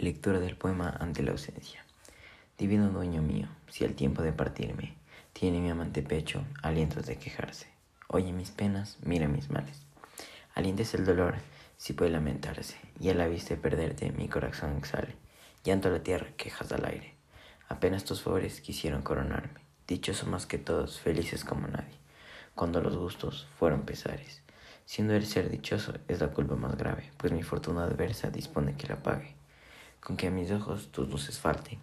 Lectura del poema Ante la ausencia. Divino dueño mío, si al tiempo de partirme tiene mi amante pecho alientos de quejarse, oye mis penas, mira mis males. Alientes el dolor, si puede lamentarse, y a la vista de perderte mi corazón exhale. Llanto a la tierra, quejas al aire. Apenas tus favores quisieron coronarme, dichoso más que todos, felices como nadie, cuando los gustos fueron pesares. Siendo el ser dichoso es la culpa más grave, pues mi fortuna adversa dispone que la pague con que a mis ojos tus luces falten.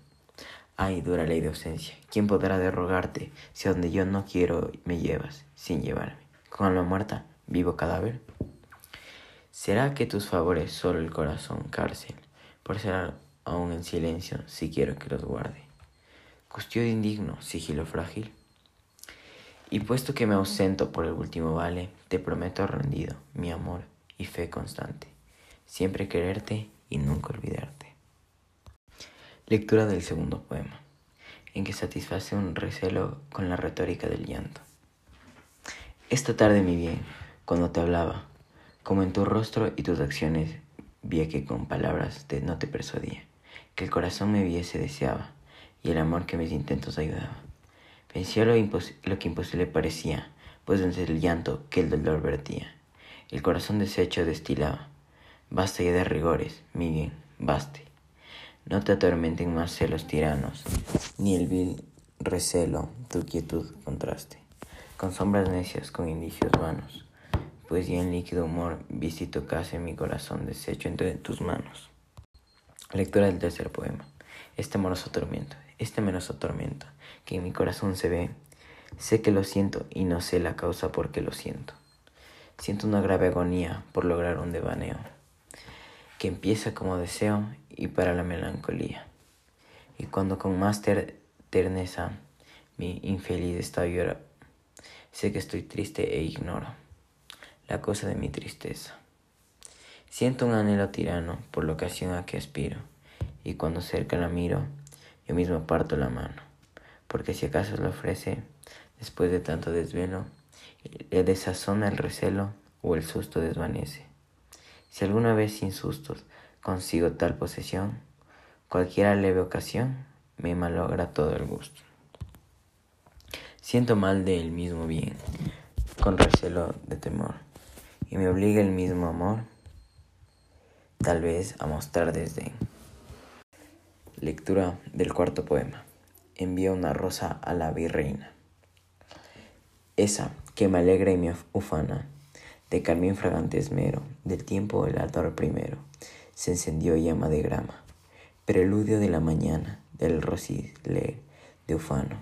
Ay, dura ley de ausencia, ¿quién podrá derrogarte si a donde yo no quiero me llevas, sin llevarme? Con alma muerta, vivo cadáver. ¿Será que tus favores solo el corazón cárcel, por ser aún en silencio, si quiero que los guarde? Custodio indigno, sigilo frágil. Y puesto que me ausento por el último vale, te prometo rendido mi amor y fe constante, siempre quererte y nunca olvidarte. Lectura del segundo poema, en que satisface un recelo con la retórica del llanto. Esta tarde, mi bien, cuando te hablaba, como en tu rostro y tus acciones vi que con palabras no te persuadía, que el corazón me viese deseaba, y el amor que mis intentos ayudaba. Venció lo, lo que imposible parecía, pues desde el llanto que el dolor vertía, el corazón deshecho destilaba. Basta ya de rigores, mi bien, baste no te atormenten más celos tiranos, ni el vil recelo tu quietud contraste, con sombras necias, con indicios vanos, pues ya en líquido humor viste y tocase mi corazón deshecho entre tus manos. Lectura del tercer poema. Este amoroso tormento, este amoroso tormento, que en mi corazón se ve, sé que lo siento y no sé la causa por qué lo siento. Siento una grave agonía por lograr un devaneo que empieza como deseo y para la melancolía. Y cuando con más terneza mi infeliz estado llora, sé que estoy triste e ignoro la cosa de mi tristeza. Siento un anhelo tirano por la ocasión a que aspiro, y cuando cerca la miro, yo mismo parto la mano, porque si acaso lo ofrece, después de tanto desvelo, le desazona el recelo o el susto desvanece. Si alguna vez sin sustos consigo tal posesión, cualquiera leve ocasión me malogra todo el gusto. Siento mal de el mismo bien, con recelo de temor, y me obliga el mismo amor, tal vez a mostrar desdén. Lectura del cuarto poema. Envía una rosa a la virreina. Esa que me alegra y me ufana de carmín fragante esmero, del tiempo el altar primero, se encendió llama de grama, preludio de la mañana, del rosile de ufano,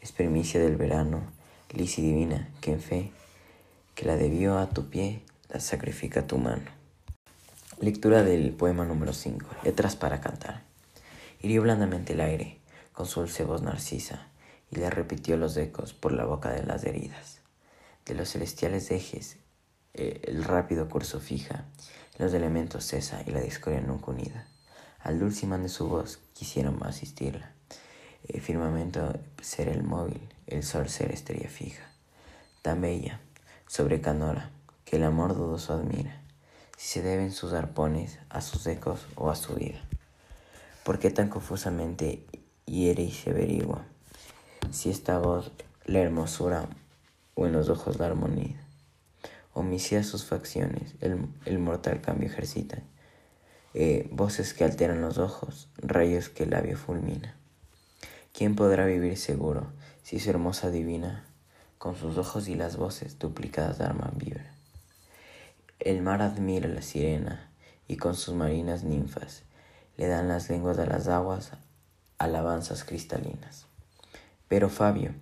es del verano, lisa y divina, que en fe, que la debió a tu pie, la sacrifica tu mano. Lectura del poema número 5, letras para cantar. Hirió blandamente el aire, con su dulce voz narcisa, y le repitió los ecos por la boca de las heridas. De los celestiales ejes eh, el rápido curso fija, los elementos cesa y la discordia nunca unida. Al dulce imán de su voz quisieron asistirla. El firmamento ser el móvil, el sol ser estrella fija. Tan bella, sobre Canora, que el amor dudoso admira, si se deben sus arpones a sus ecos o a su vida. ¿Por qué tan confusamente hiere y se averigua si esta voz la hermosura o en los ojos la armonía? Homicida sus facciones, el, mortal cambio ejercita. Eh, voces que alteran los ojos, rayos que el labio fulmina. ¿Quién podrá vivir seguro si su hermosa divina, con sus ojos y las voces duplicadas arma vibra? El mar admira la sirena y con sus marinas ninfas le dan las lenguas de las aguas alabanzas cristalinas. Pero Fabio,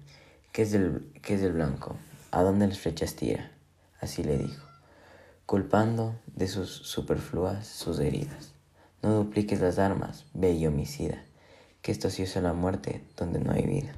¿qué es del, es del blanco? ¿A dónde las flechas tira? Así le dijo, culpando de sus superfluas sus heridas. No dupliques las armas, bello homicida, que esto sí es la muerte donde no hay vida.